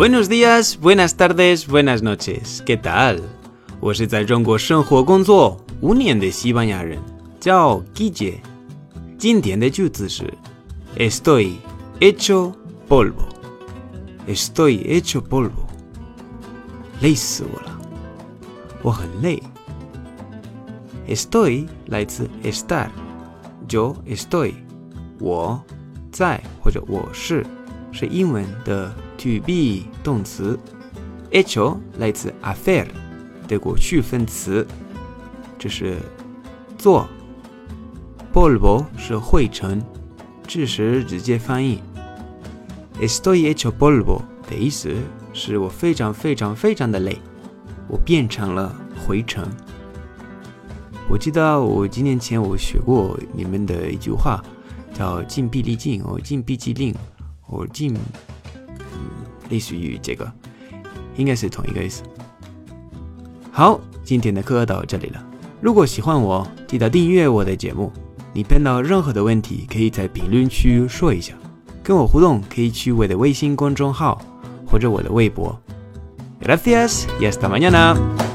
Buenos días, buenas tardes, buenas noches. ¿Qué tal? 我是在中国生活工作五年的西班牙人，叫 Guille。今天的句子是 Estoy hecho polvo. Estoy hecho polvo. 累死我了，我很累。Estoy 来自 estar，yo estoy，我在或者我是， 是英文的 to be 动词。hecho 来自 hacer 的过去分词，这是做。polvo 是灰尘，这时直接翻译。Estoy hecho polvo 的意思是我非常非常非常的累，我变成了灰尘。我记得我几年前我学过你们的一句话，叫“禁闭力尽”哦，“禁闭即令”哦，“禁”类似于这个，应该是同一个意思。好，今天的课到这里了。如果喜欢我，记得订阅我的节目。你碰到任何的问题，可以在评论区说一下，跟我互动可以去我的微信公众号或者我的微博。Gracias y hasta mañana.